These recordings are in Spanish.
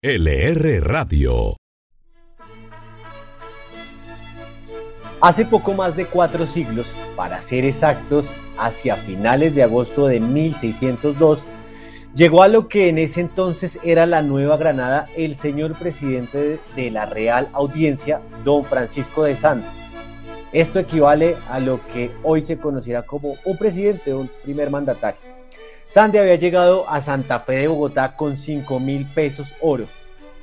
LR Radio. Hace poco más de cuatro siglos, para ser exactos, hacia finales de agosto de 1602, llegó a lo que en ese entonces era la Nueva Granada el señor presidente de la Real Audiencia, don Francisco de Sando. Esto equivale a lo que hoy se conociera como un presidente un primer mandatario. Sande había llegado a Santa Fe de Bogotá con 5 mil pesos oro,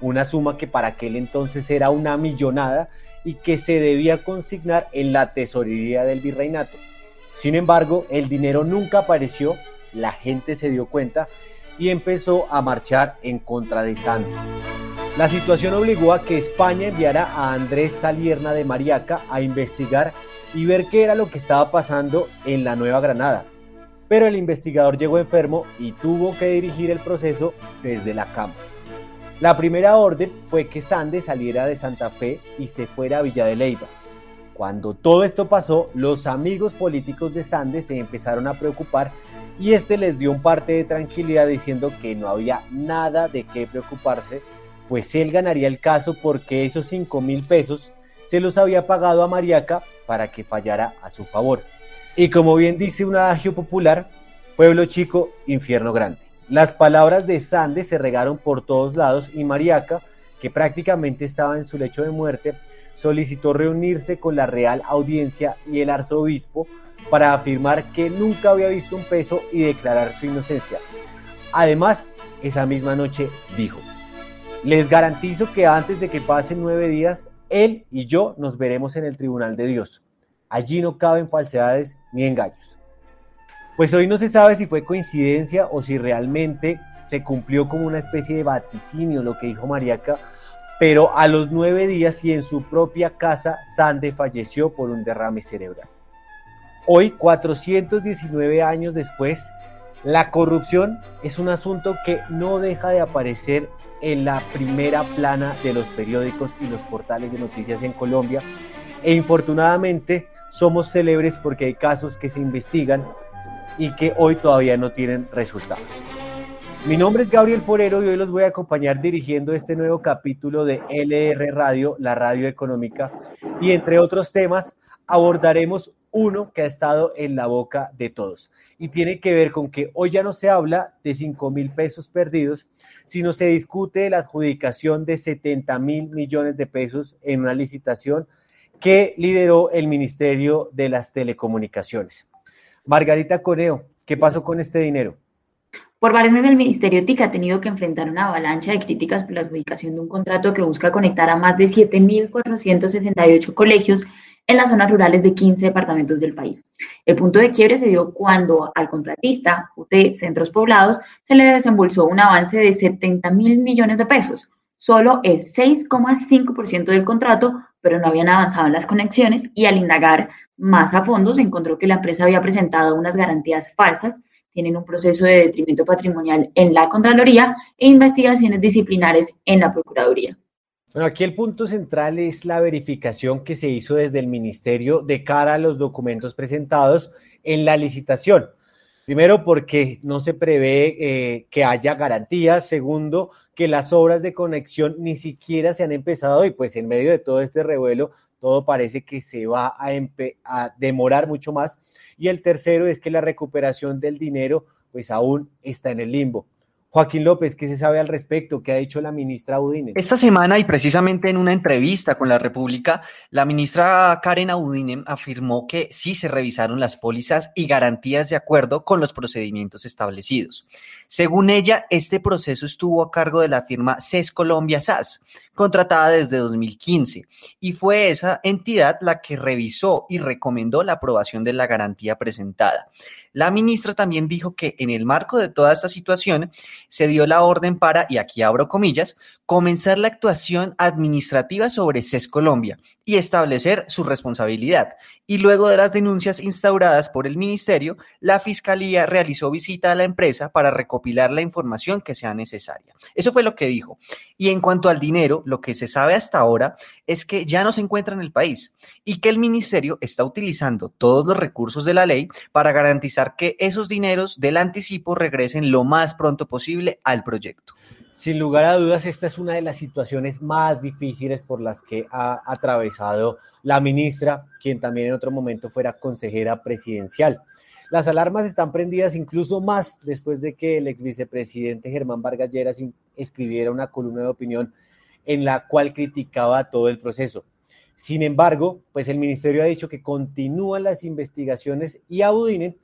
una suma que para aquel entonces era una millonada y que se debía consignar en la tesorería del virreinato. Sin embargo, el dinero nunca apareció, la gente se dio cuenta y empezó a marchar en contra de Sande. La situación obligó a que España enviara a Andrés Salierna de Mariaca a investigar y ver qué era lo que estaba pasando en la Nueva Granada. Pero el investigador llegó enfermo y tuvo que dirigir el proceso desde la cama. La primera orden fue que Sande saliera de Santa Fe y se fuera a Villa de Leyva. Cuando todo esto pasó, los amigos políticos de Sande se empezaron a preocupar y este les dio un parte de tranquilidad diciendo que no había nada de qué preocuparse, pues él ganaría el caso porque esos 5 mil pesos se los había pagado a Mariaca para que fallara a su favor. Y como bien dice un adagio popular, pueblo chico, infierno grande. Las palabras de Sande se regaron por todos lados y Mariaca, que prácticamente estaba en su lecho de muerte, solicitó reunirse con la Real Audiencia y el arzobispo para afirmar que nunca había visto un peso y declarar su inocencia. Además, esa misma noche dijo, les garantizo que antes de que pasen nueve días, él y yo nos veremos en el tribunal de Dios. Allí no caben falsedades ni engaños. Pues hoy no se sabe si fue coincidencia o si realmente se cumplió como una especie de vaticinio lo que dijo Mariaca, pero a los nueve días y en su propia casa, Sande falleció por un derrame cerebral. Hoy, 419 años después, la corrupción es un asunto que no deja de aparecer en la primera plana de los periódicos y los portales de noticias en Colombia. E infortunadamente somos célebres porque hay casos que se investigan y que hoy todavía no tienen resultados. Mi nombre es Gabriel Forero y hoy los voy a acompañar dirigiendo este nuevo capítulo de LR Radio, la radio económica, y entre otros temas abordaremos uno que ha estado en la boca de todos y tiene que ver con que hoy ya no se habla de 5 mil pesos perdidos, sino se discute la adjudicación de 70 mil millones de pesos en una licitación que lideró el Ministerio de las Telecomunicaciones. Margarita Coreo, ¿qué pasó con este dinero? Por varios meses el Ministerio TIC ha tenido que enfrentar una avalancha de críticas por la adjudicación de un contrato que busca conectar a más de 7.468 colegios en las zonas rurales de 15 departamentos del país. El punto de quiebre se dio cuando al contratista, UT Centros Poblados, se le desembolsó un avance de 70 mil millones de pesos, solo el 6,5% del contrato, pero no habían avanzado en las conexiones y al indagar más a fondo se encontró que la empresa había presentado unas garantías falsas, tienen un proceso de detrimento patrimonial en la Contraloría e investigaciones disciplinares en la Procuraduría. Bueno, aquí el punto central es la verificación que se hizo desde el Ministerio de cara a los documentos presentados en la licitación. Primero, porque no se prevé eh, que haya garantías. Segundo, que las obras de conexión ni siquiera se han empezado y pues en medio de todo este revuelo, todo parece que se va a, a demorar mucho más. Y el tercero es que la recuperación del dinero pues aún está en el limbo. Joaquín López, ¿qué se sabe al respecto? ¿Qué ha dicho la ministra Udine? Esta semana y precisamente en una entrevista con la República, la ministra Karen Audine afirmó que sí se revisaron las pólizas y garantías de acuerdo con los procedimientos establecidos. Según ella, este proceso estuvo a cargo de la firma CES Colombia SAS, contratada desde 2015, y fue esa entidad la que revisó y recomendó la aprobación de la garantía presentada. La ministra también dijo que en el marco de toda esta situación se dio la orden para, y aquí abro comillas, comenzar la actuación administrativa sobre CES Colombia y establecer su responsabilidad. Y luego de las denuncias instauradas por el ministerio, la Fiscalía realizó visita a la empresa para recopilar la información que sea necesaria. Eso fue lo que dijo. Y en cuanto al dinero, lo que se sabe hasta ahora es que ya no se encuentra en el país y que el ministerio está utilizando todos los recursos de la ley para garantizar que esos dineros del anticipo regresen lo más pronto posible al proyecto. Sin lugar a dudas, esta es una de las situaciones más difíciles por las que ha atravesado la ministra, quien también en otro momento fuera consejera presidencial. Las alarmas están prendidas incluso más después de que el ex vicepresidente Germán Vargas Lleras escribiera una columna de opinión en la cual criticaba todo el proceso. Sin embargo, pues el ministerio ha dicho que continúan las investigaciones y Audinen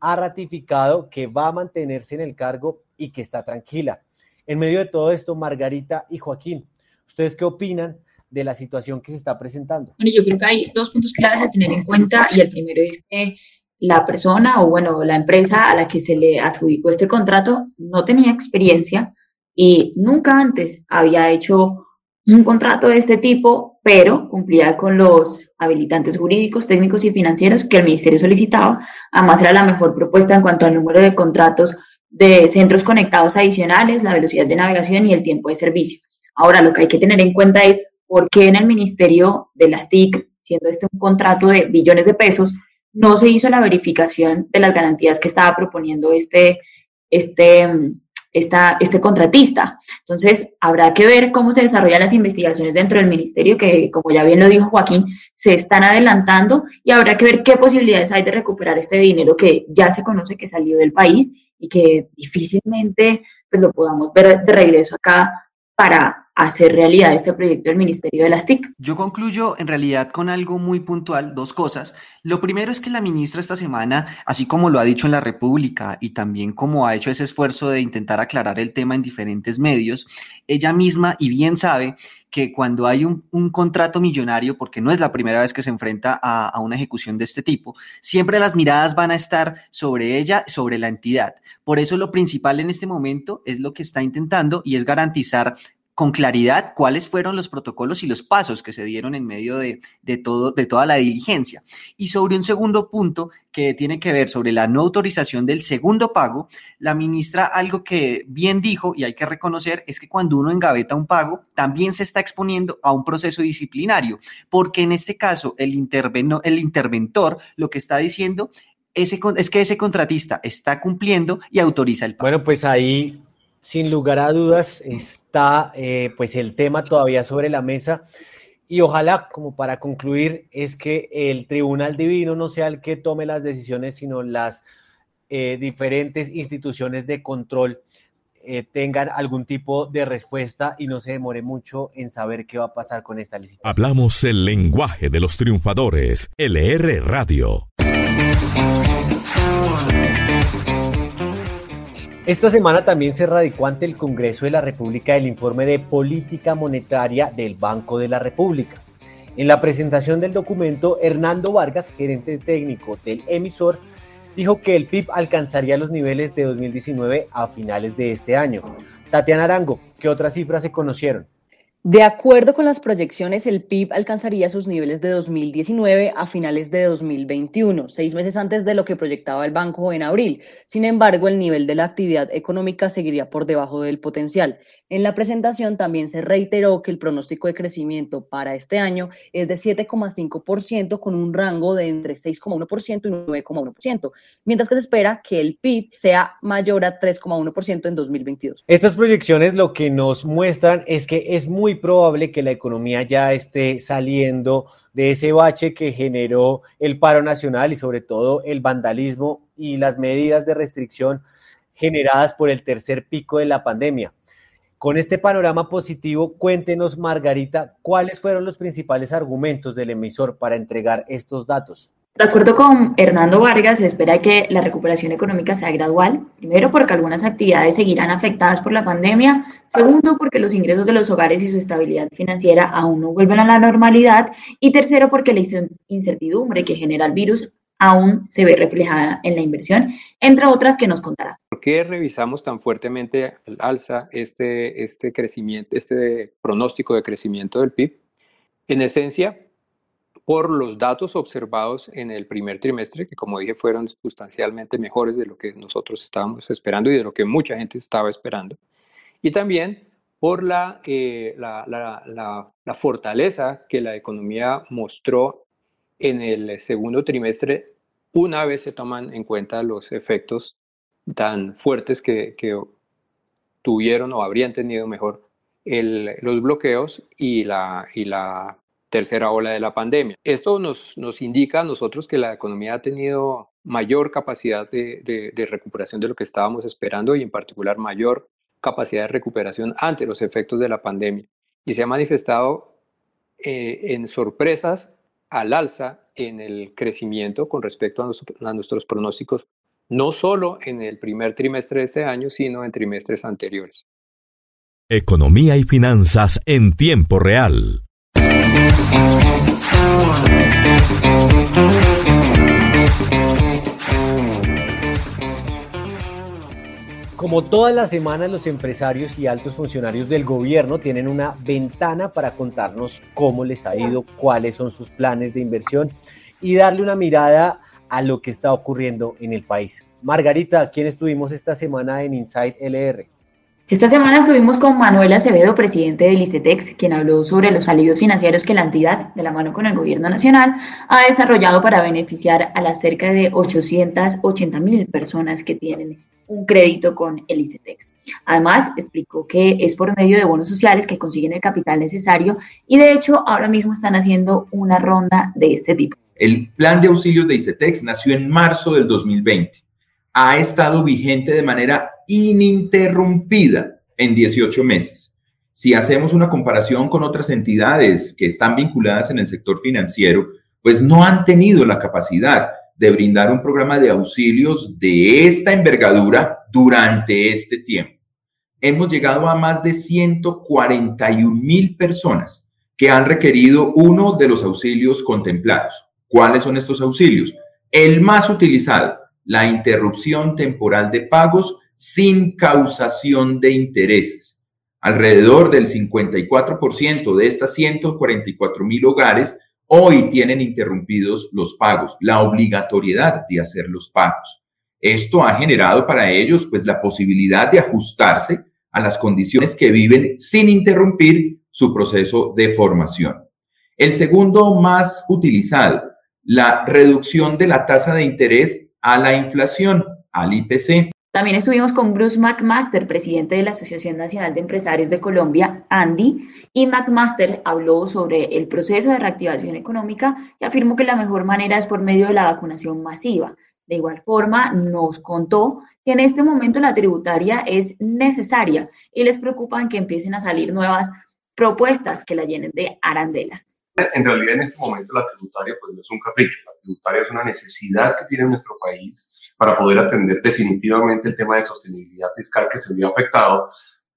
ha ratificado que va a mantenerse en el cargo y que está tranquila. En medio de todo esto, Margarita y Joaquín, ¿ustedes qué opinan de la situación que se está presentando? Bueno, yo creo que hay dos puntos claves a tener en cuenta y el primero es que la persona o bueno, la empresa a la que se le adjudicó este contrato no tenía experiencia y nunca antes había hecho un contrato de este tipo, pero cumplía con los habilitantes jurídicos, técnicos y financieros que el ministerio solicitaba. Además, era la mejor propuesta en cuanto al número de contratos de centros conectados adicionales, la velocidad de navegación y el tiempo de servicio. Ahora, lo que hay que tener en cuenta es por qué en el Ministerio de las TIC, siendo este un contrato de billones de pesos, no se hizo la verificación de las garantías que estaba proponiendo este, este, este contratista. Entonces, habrá que ver cómo se desarrollan las investigaciones dentro del ministerio, que como ya bien lo dijo Joaquín, se están adelantando y habrá que ver qué posibilidades hay de recuperar este dinero que ya se conoce que salió del país y que difícilmente pues, lo podamos ver de regreso acá para hacer realidad este proyecto del Ministerio de las TIC. Yo concluyo en realidad con algo muy puntual, dos cosas. Lo primero es que la ministra esta semana, así como lo ha dicho en la República y también como ha hecho ese esfuerzo de intentar aclarar el tema en diferentes medios, ella misma y bien sabe que cuando hay un, contrato millonario, porque no es la primera vez que se enfrenta a, a una ejecución de este tipo, siempre las miradas van a estar sobre ella, sobre la entidad. Por eso lo principal en este momento es lo que está intentando y es garantizar con claridad cuáles fueron los protocolos y los pasos que se dieron en medio de, todo, de toda la diligencia. Y sobre un segundo punto que tiene que ver sobre la no autorización del segundo pago, la ministra algo que bien dijo y hay que reconocer es que cuando uno engaveta un pago, también se está exponiendo a un proceso disciplinario, porque en este caso el, el interventor lo que está diciendo ese, es que ese contratista está cumpliendo y autoriza el pago. Bueno, pues ahí sin lugar a dudas está eh, pues el tema todavía sobre la mesa y ojalá, como para concluir, es que el Tribunal Divino no sea el que tome las decisiones, sino las eh, diferentes instituciones de control eh, tengan algún tipo de respuesta y no se demore mucho en saber qué va a pasar con esta licitación. Hablamos el lenguaje de los triunfadores, LR Radio. Esta semana también se radicó ante el Congreso de la República el informe de política monetaria del Banco de la República. En la presentación del documento, Hernando Vargas, gerente técnico del emisor, dijo que el PIB alcanzaría los niveles de 2019 a finales de este año. Tatiana Arango, ¿qué otras cifras se conocieron? De acuerdo con las proyecciones, el PIB alcanzaría sus niveles de 2019 a finales de 2021, seis meses antes de lo que proyectaba el banco en abril. Sin embargo, el nivel de la actividad económica seguiría por debajo del potencial. En la presentación también se reiteró que el pronóstico de crecimiento para este año es de 7,5% con un rango de entre 6,1% y 9,1%, mientras que se espera que el PIB sea mayor a 3,1% en 2022. Estas proyecciones lo que nos muestran es que es muy probable que la economía ya esté saliendo de ese bache que generó el paro nacional y sobre todo el vandalismo y las medidas de restricción generadas por el tercer pico de la pandemia. Con este panorama positivo, cuéntenos, Margarita, cuáles fueron los principales argumentos del emisor para entregar estos datos. De acuerdo con Hernando Vargas, se espera que la recuperación económica sea gradual. Primero, porque algunas actividades seguirán afectadas por la pandemia. Segundo, porque los ingresos de los hogares y su estabilidad financiera aún no vuelven a la normalidad. Y tercero, porque la incertidumbre que genera el virus aún se ve reflejada en la inversión, entre otras que nos contará. ¿Por qué revisamos tan fuertemente al alza este, este crecimiento, este pronóstico de crecimiento del PIB? En esencia, por los datos observados en el primer trimestre, que como dije fueron sustancialmente mejores de lo que nosotros estábamos esperando y de lo que mucha gente estaba esperando. Y también por la, eh, la, fortaleza que la economía mostró en el segundo trimestre, una vez se toman en cuenta los efectos tan fuertes que, tuvieron o habrían tenido mejor los bloqueos y la, tercera ola de la pandemia. Esto nos, indica a nosotros que la economía ha tenido mayor capacidad de, de, recuperación de lo que estábamos esperando y en particular mayor capacidad de recuperación ante los efectos de la pandemia. Y se ha manifestado eh, en sorpresas al alza en el crecimiento con respecto a, nuestros pronósticos, no solo en el primer trimestre de este año, sino en trimestres anteriores. Economía y finanzas en tiempo real. Como todas las semanas, los empresarios y altos funcionarios del gobierno tienen una ventana para contarnos cómo les ha ido, cuáles son sus planes de inversión y darle una mirada a lo que está ocurriendo en el país. Margarita, ¿quién estuvimos esta semana en Inside LR? Esta semana estuvimos con Manuel Acevedo, presidente del ICETEX, quien habló sobre los alivios financieros que la entidad, de la mano con el gobierno nacional, ha desarrollado para beneficiar a las cerca de 880 mil personas que tienen un crédito con el ICETEX. Además, explicó que es por medio de bonos sociales que consiguen el capital necesario y de hecho ahora mismo están haciendo una ronda de este tipo. El plan de auxilios de ICETEX nació en marzo del 2020. Ha estado vigente de manera ininterrumpida en 18 meses. Si hacemos una comparación con otras entidades que están vinculadas en el sector financiero, pues no han tenido la capacidad de brindar un programa de auxilios de esta envergadura durante este tiempo. Hemos llegado a más de 141 mil personas que han requerido uno de los auxilios contemplados. ¿Cuáles son estos auxilios? El más utilizado, la interrupción temporal de pagos sin causación de intereses. Alrededor del 54% de estas 144 mil hogares hoy tienen interrumpidos los pagos, la obligatoriedad de hacer los pagos. Esto ha generado para ellos pues la posibilidad de ajustarse a las condiciones que viven sin interrumpir su proceso de formación. El segundo más utilizado, la reducción de la tasa de interés a la inflación, al IPC. También estuvimos con Bruce McMaster, presidente de la Asociación Nacional de Empresarios de Colombia, Andy, y McMaster habló sobre el proceso de reactivación económica y afirmó que la mejor manera es por medio de la vacunación masiva. De igual forma, nos contó que en este momento la tributaria es necesaria y les preocupa que empiecen a salir nuevas propuestas que la llenen de arandelas. En realidad, en este momento la tributaria pues, no es un capricho, la tributaria es una necesidad que tiene nuestro país para poder atender definitivamente el tema de sostenibilidad fiscal que se vio afectado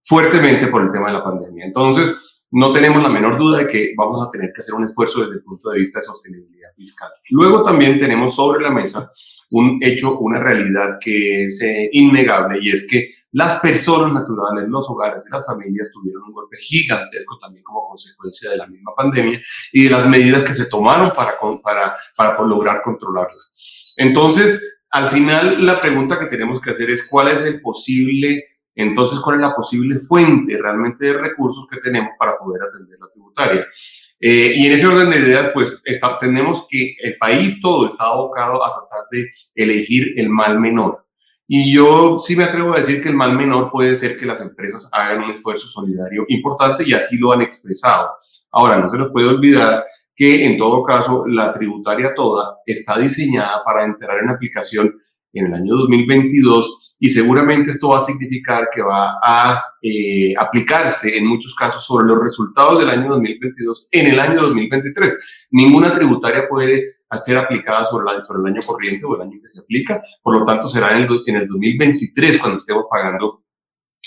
fuertemente por el tema de la pandemia. Entonces, no tenemos la menor duda de que vamos a tener que hacer un esfuerzo desde el punto de vista de sostenibilidad fiscal. Luego también tenemos sobre la mesa un hecho, una realidad que es eh, innegable y es que las personas naturales, los hogares de las familias tuvieron un golpe gigantesco también como consecuencia de la misma pandemia y de las medidas que se tomaron para, para, para lograr controlarla. Entonces, al final la pregunta que tenemos que hacer es cuál es el posible, entonces cuál es la posible fuente realmente de recursos que tenemos para poder atender la tributaria. Eh, y en ese orden de ideas, pues tenemos que el país todo está abocado a tratar de elegir el mal menor. Y yo sí me atrevo a decir que el mal menor puede ser que las empresas hagan un esfuerzo solidario importante y así lo han expresado. Ahora, no se nos puede olvidar que en todo caso la tributaria toda está diseñada para entrar en aplicación en el año 2022 y seguramente esto va a significar que va a eh, aplicarse en muchos casos sobre los resultados del año 2022 en el año 2023. Ninguna tributaria puede ser aplicada sobre, el año corriente o el año que se aplica, por lo tanto será en el, en el 2023 cuando estemos pagando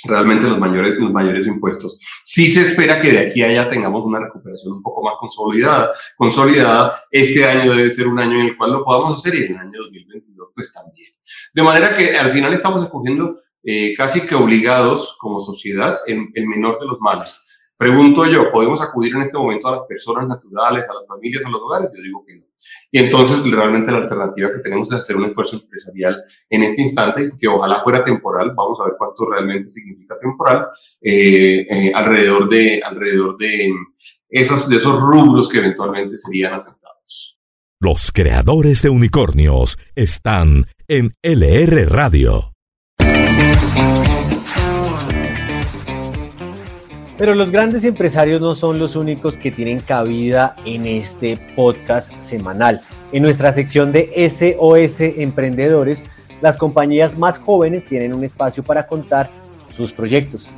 realmente los mayores, los mayores impuestos. Sí se espera que de aquí a allá tengamos una recuperación un poco más consolidada. Consolidada, este año debe ser un año en el cual lo podamos hacer y en el año 2022 pues también. De manera que al final estamos escogiendo eh, casi que obligados como sociedad en el menor de los males. Pregunto yo, ¿podemos acudir en este momento a las personas naturales, a las familias, a los hogares? Yo digo que no. Y entonces realmente la alternativa que tenemos es hacer un esfuerzo empresarial en este instante, que ojalá fuera temporal, vamos a ver cuánto realmente significa temporal, eh, eh, alrededor, de, alrededor de, esos, de esos rubros que eventualmente serían afectados. Los creadores de unicornios están en LR Radio. Pero los grandes empresarios no son los únicos que tienen cabida en este podcast semanal. En nuestra sección de SOS Emprendedores, las compañías más jóvenes tienen un espacio para contar sus proyectos.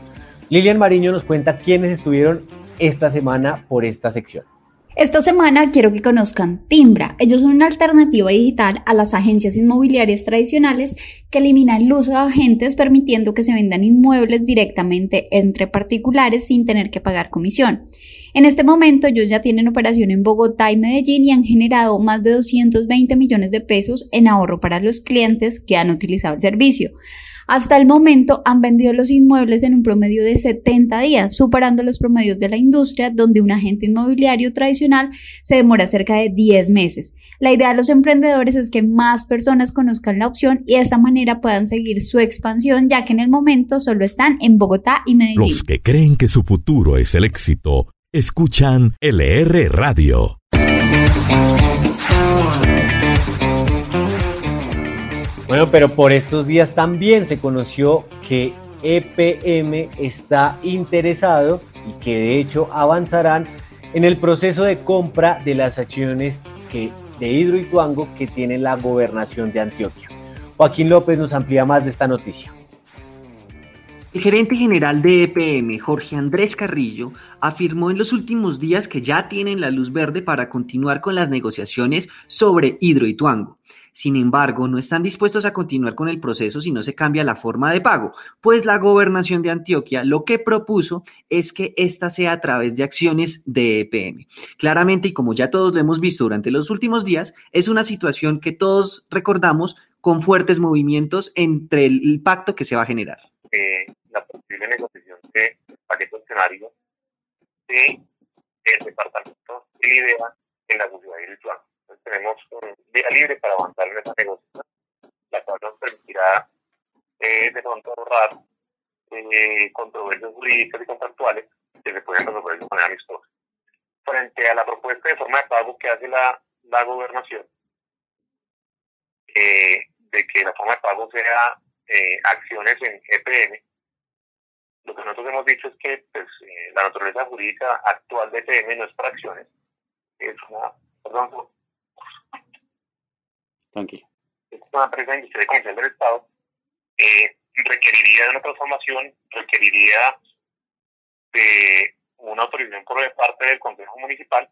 Lilian Mariño nos cuenta quiénes estuvieron esta semana por esta sección. Esta semana quiero que conozcan Timbra. Ellos son una alternativa digital a las agencias inmobiliarias tradicionales que eliminan el uso de agentes permitiendo que se vendan inmuebles directamente entre particulares sin tener que pagar comisión. En este momento ellos ya tienen operación en Bogotá y Medellín y han generado más de 220 millones de pesos en ahorro para los clientes que han utilizado el servicio. Hasta el momento han vendido los inmuebles en un promedio de 70 días, superando los promedios de la industria, donde un agente inmobiliario tradicional se demora cerca de 10 meses. La idea de los emprendedores es que más personas conozcan la opción y de esta manera puedan seguir su expansión, ya que en el momento solo están en Bogotá y Medellín. Los que creen que su futuro es el éxito, escuchan LR Radio. Bueno, pero por estos días también se conoció que EPM está interesado y que de hecho avanzarán en el proceso de compra de las acciones que, de Hidroituango que tiene la gobernación de Antioquia. Joaquín López nos amplía más de esta noticia. El gerente general de EPM, Jorge Andrés Carrillo, afirmó en los últimos días que ya tienen la luz verde para continuar con las negociaciones sobre Hidroituango. Sin embargo, no están dispuestos a continuar con el proceso si no se cambia la forma de pago, pues la gobernación de Antioquia lo que propuso es que esta sea a través de acciones de EPM. Claramente, y como ya todos lo hemos visto durante los últimos días, es una situación que todos recordamos con fuertes movimientos entre el, pacto que se va a generar. Eh, la posible negociación de paquete de el departamento en la de Lituania tenemos un día libre para avanzar en esa negociación, la cual nos permitirá eh, de pronto ahorrar eh, controversias jurídicas y contractuales que se pueden resolver de manera amistosa. Frente a la propuesta de forma de pago que hace la, la gobernación, eh, de que la forma de pago sea eh, acciones en EPM, lo que nosotros hemos dicho es que pues, eh, la naturaleza jurídica actual de EPM no es para acciones, es una, perdón, Tranquilo. Una empresa industrial comercial del Estado eh, requeriría de una transformación, requeriría de una autorización por parte del Consejo Municipal.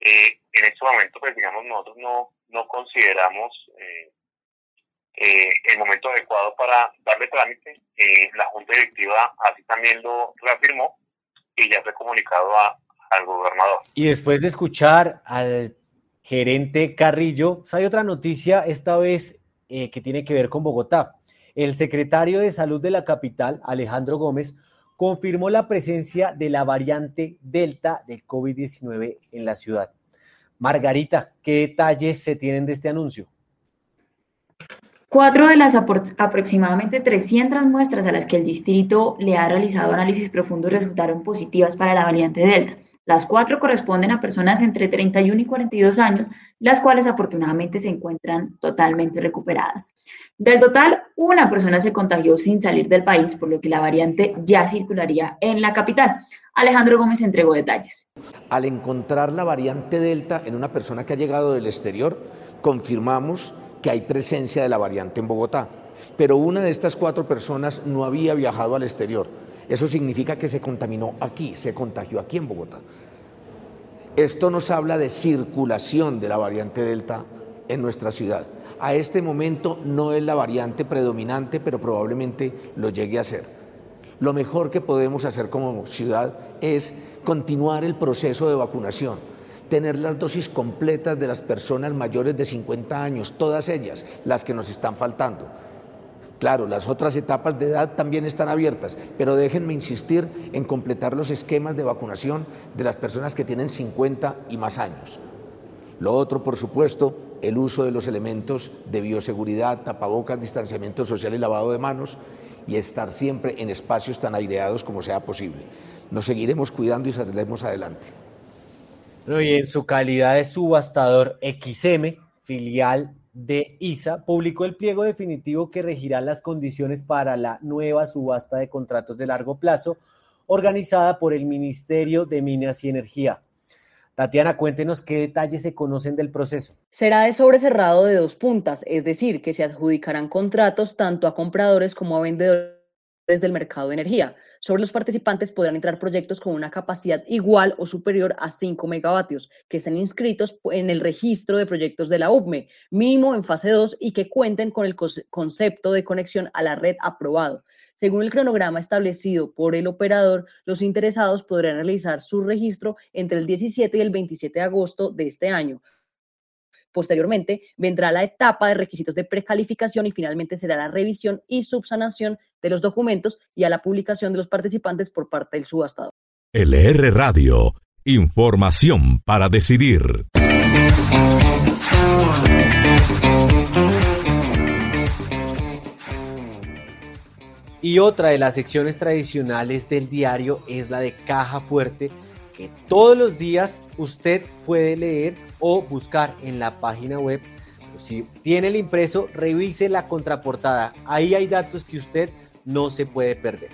Eh, en este momento, pues digamos, nosotros no, no consideramos eh, el momento adecuado para darle trámite. la Junta Directiva así también lo reafirmó y ya fue comunicado a, al gobernador. Y después de escuchar al gerente Carrillo. Hay otra noticia, esta vez eh, que tiene que ver con Bogotá. El secretario de Salud de la capital, Alejandro Gómez, confirmó la presencia de la variante Delta del COVID-19 en la ciudad. Margarita, ¿qué detalles se tienen de este anuncio? Cuatro de las aproximadamente 300 muestras a las que el distrito le ha realizado análisis profundos resultaron positivas para la variante Delta. Las cuatro corresponden a personas entre 31 y 42 años, las cuales afortunadamente se encuentran totalmente recuperadas. Del total, una persona se contagió sin salir del país, por lo que la variante ya circularía en la capital. Alejandro Gómez entregó detalles. Al encontrar la variante Delta en una persona que ha llegado del exterior, confirmamos que hay presencia de la variante en Bogotá. Pero una de estas cuatro personas no había viajado al exterior eso significa que se contaminó aquí, se contagió aquí en Bogotá. Esto nos habla de circulación de la variante Delta en nuestra ciudad. A este momento no es la variante predominante, pero probablemente lo llegue a ser. Lo mejor que podemos hacer como ciudad es continuar el proceso de vacunación, tener las dosis completas de las personas mayores de 50 años, todas ellas, las que nos están faltando Claro, las otras etapas de edad también están abiertas, pero déjenme insistir en completar los esquemas de vacunación de las personas que tienen 50 y más años. Lo otro, por supuesto, el uso de los elementos de bioseguridad, tapabocas, distanciamiento social y lavado de manos y estar siempre en espacios tan aireados como sea posible. Nos seguiremos cuidando y saldremos adelante. Y en su calidad de subastador XM, filial de ISA publicó el pliego definitivo que regirá las condiciones para la nueva subasta de contratos de largo plazo organizada por el Ministerio de Minas y Energía. Tatiana, cuéntenos qué detalles se conocen del proceso. Será de sobrecerrado de dos puntas, es decir, que se adjudicarán contratos tanto a compradores como a vendedores del mercado de energía. Sobre los participantes podrán entrar proyectos con una capacidad igual o superior a 5 megavatios, que estén inscritos en el registro de proyectos de la UPME, mínimo en fase 2 y que cuenten con el concepto de conexión a la red aprobado. Según el cronograma establecido por el operador, los interesados podrán realizar su registro entre el 17 y el 27 de agosto de este año. Posteriormente, vendrá la etapa de requisitos de precalificación y finalmente será la revisión y subsanación de los documentos y a la publicación de los participantes por parte del subastador. LR Radio, información para decidir. Y otra de las secciones tradicionales del diario es la de caja fuerte, que todos los días usted puede leer o buscar en la página web. Si tiene el impreso, revise la contraportada. Ahí hay datos que usted no se puede perder.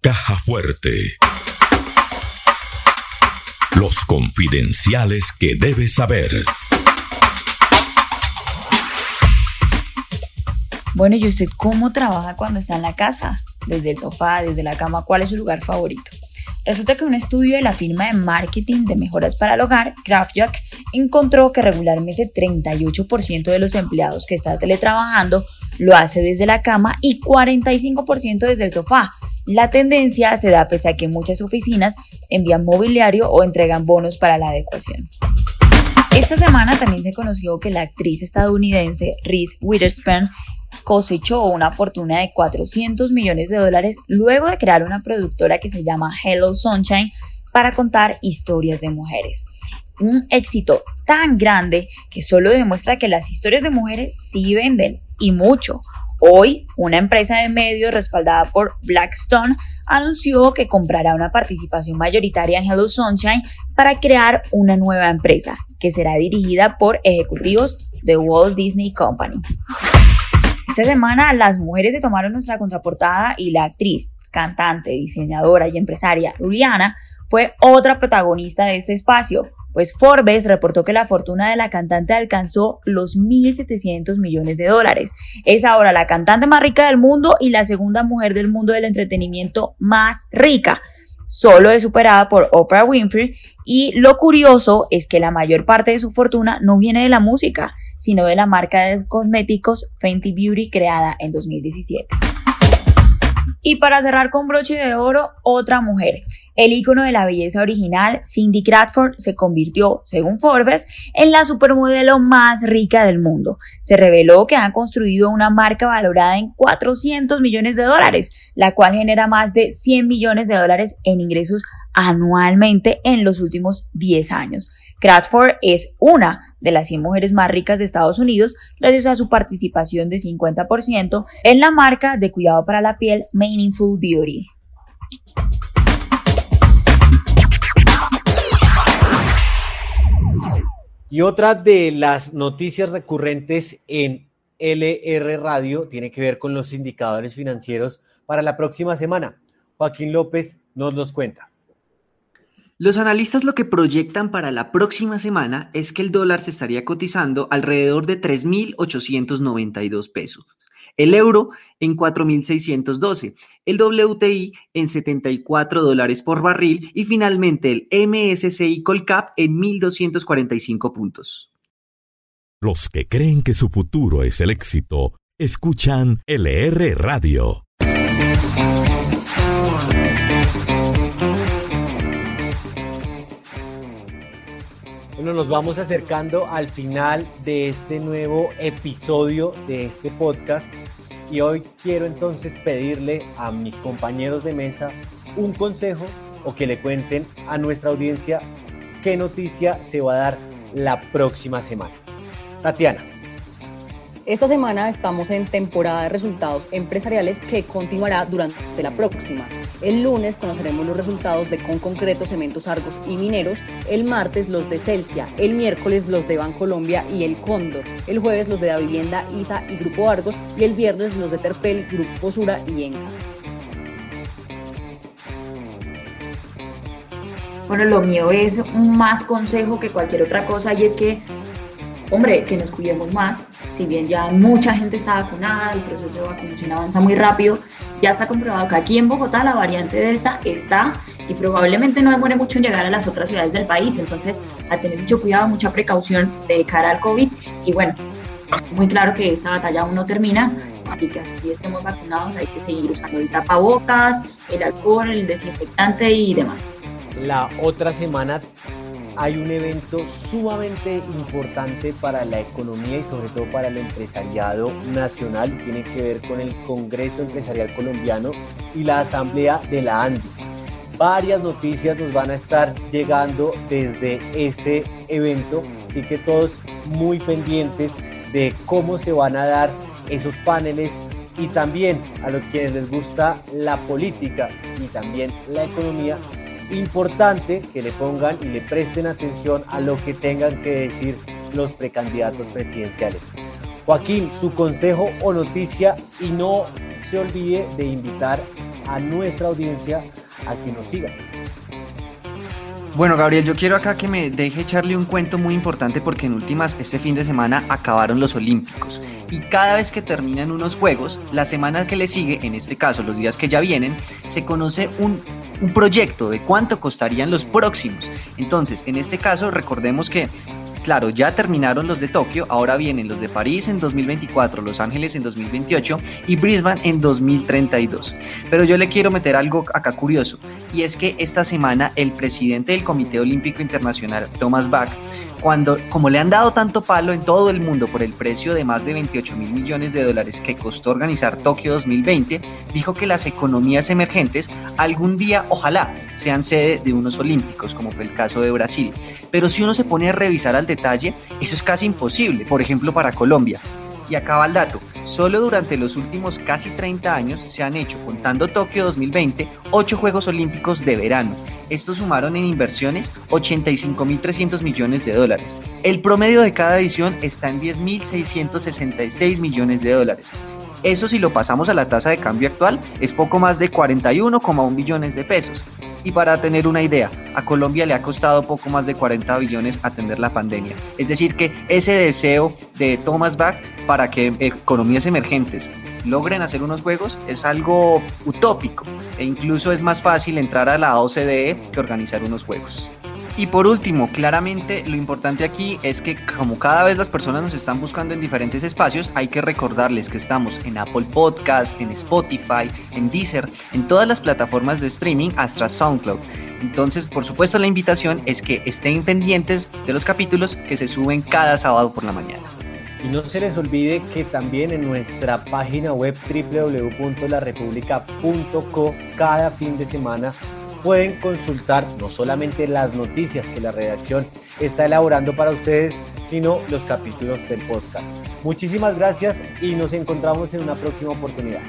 Caja fuerte. Los confidenciales que debes saber. Bueno, ¿y usted cómo trabaja cuando está en la casa? Desde el sofá, desde la cama, ¿cuál es su lugar favorito? Resulta que un estudio de la firma de marketing de mejoras para el hogar, CraftJack, encontró que regularmente 38% de los empleados que está teletrabajando lo hace desde la cama y 45% desde el sofá. La tendencia se da pese a que muchas oficinas envían mobiliario o entregan bonos para la adecuación. Esta semana también se conoció que la actriz estadounidense Reese Witherspoon cosechó una fortuna de 400 millones de dólares luego de crear una productora que se llama Hello Sunshine para contar historias de mujeres. Un éxito tan grande que solo demuestra que las historias de mujeres sí venden y mucho. Hoy, una empresa de medios respaldada por Blackstone anunció que comprará una participación mayoritaria en Hello Sunshine para crear una nueva empresa que será dirigida por ejecutivos de Walt Disney Company. Esta semana las mujeres se tomaron nuestra contraportada y la actriz, cantante, diseñadora y empresaria Rihanna fue otra protagonista de este espacio, pues Forbes reportó que la fortuna de la cantante alcanzó los 1.700 millones de dólares. Es ahora la cantante más rica del mundo y la segunda mujer del mundo del entretenimiento más rica. Solo es superada por Oprah Winfrey y lo curioso es que la mayor parte de su fortuna no viene de la música, sino de la marca de cosméticos Fenty Beauty creada en 2017. Y para cerrar con broche de oro, otra mujer. El ícono de la belleza original, Cindy Crawford, se convirtió, según Forbes, en la supermodelo más rica del mundo. Se reveló que ha construido una marca valorada en 400 millones de dólares, la cual genera más de 100 millones de dólares en ingresos anualmente en los últimos 10 años. Crawford es una de las 100 mujeres más ricas de Estados Unidos gracias a su participación de 50% en la marca de cuidado para la piel Meaningful Beauty. Y otra de las noticias recurrentes en LR Radio tiene que ver con los indicadores financieros para la próxima semana. Joaquín López nos los cuenta. Los analistas lo que proyectan para la próxima semana es que el dólar se estaría cotizando alrededor de 3.892 pesos, el euro en 4.612, el WTI en 74 dólares por barril y finalmente el MSCI Colcap en 1.245 puntos. Los que creen que su futuro es el éxito, escuchan LR Radio. Nos vamos acercando al final de este nuevo episodio de este podcast y hoy quiero entonces pedirle a mis compañeros de mesa un consejo o que le cuenten a nuestra audiencia qué noticia se va a dar la próxima semana. Tatiana. Esta semana estamos en temporada de resultados empresariales que continuará durante la próxima. El lunes conoceremos los resultados de Con Concreto, Cementos Argos y Mineros. El martes los de Celsia. El miércoles los de Bancolombia y El Cóndor. El jueves los de la Vivienda, ISA y Grupo Argos. Y el viernes los de Terpel, Grupo Sura y Enca. Bueno, lo mío es más consejo que cualquier otra cosa y es que, hombre, que nos cuidemos más. Si bien ya mucha gente está vacunada, el proceso de vacunación avanza muy rápido, ya está comprobado que aquí en Bogotá la variante Delta está y probablemente no demore mucho en llegar a las otras ciudades del país. Entonces, a tener mucho cuidado, mucha precaución de cara al COVID. Y bueno, muy claro que esta batalla aún no termina y que así estemos vacunados hay que seguir usando el tapabocas, el alcohol, el desinfectante y demás la otra semana hay un evento sumamente importante para la economía y sobre todo para el empresariado nacional tiene que ver con el Congreso Empresarial Colombiano y la Asamblea de la ANDI. Varias noticias nos van a estar llegando desde ese evento, así que todos muy pendientes de cómo se van a dar esos paneles y también a los que les gusta la política y también la economía importante que le pongan y le presten atención a lo que tengan que decir los precandidatos presidenciales. Joaquín, su consejo o noticia y no se olvide de invitar a nuestra audiencia a que nos siga. Bueno, Gabriel, yo quiero acá que me deje echarle un cuento muy importante porque en últimas este fin de semana acabaron los Olímpicos y cada vez que terminan unos juegos, la semana que le sigue, en este caso los días que ya vienen, se conoce un un proyecto de cuánto costarían los próximos. Entonces, en este caso, recordemos que claro, ya terminaron los de Tokio, ahora vienen los de París en 2024, Los Ángeles en 2028 y Brisbane en 2032. Pero yo le quiero meter algo acá curioso, y es que esta semana el presidente del Comité Olímpico Internacional, Thomas Bach, cuando, como le han dado tanto palo en todo el mundo por el precio de más de 28 mil millones de dólares que costó organizar Tokio 2020, dijo que las economías emergentes algún día, ojalá, sean sede de unos olímpicos, como fue el caso de Brasil. Pero si uno se pone a revisar al detalle, eso es casi imposible, por ejemplo, para Colombia. Y acaba el dato. Solo durante los últimos casi 30 años se han hecho, contando Tokio 2020, 8 Juegos Olímpicos de verano. Estos sumaron en inversiones 85.300 millones de dólares. El promedio de cada edición está en 10.666 millones de dólares. Eso si lo pasamos a la tasa de cambio actual es poco más de 41,1 billones de pesos. Y para tener una idea, a Colombia le ha costado poco más de 40 billones atender la pandemia. Es decir, que ese deseo de Thomas Bach para que economías emergentes logren hacer unos juegos es algo utópico e incluso es más fácil entrar a la OCDE que organizar unos juegos. Y por último, claramente lo importante aquí es que como cada vez las personas nos están buscando en diferentes espacios, hay que recordarles que estamos en Apple Podcast, en Spotify, en Deezer, en todas las plataformas de streaming hasta SoundCloud. Entonces, por supuesto, la invitación es que estén pendientes de los capítulos que se suben cada sábado por la mañana. Y no se les olvide que también en nuestra página web www.larepublica.co cada fin de semana pueden consultar no solamente las noticias que la redacción está elaborando para ustedes, sino los capítulos del podcast. Muchísimas gracias y nos encontramos en una próxima oportunidad.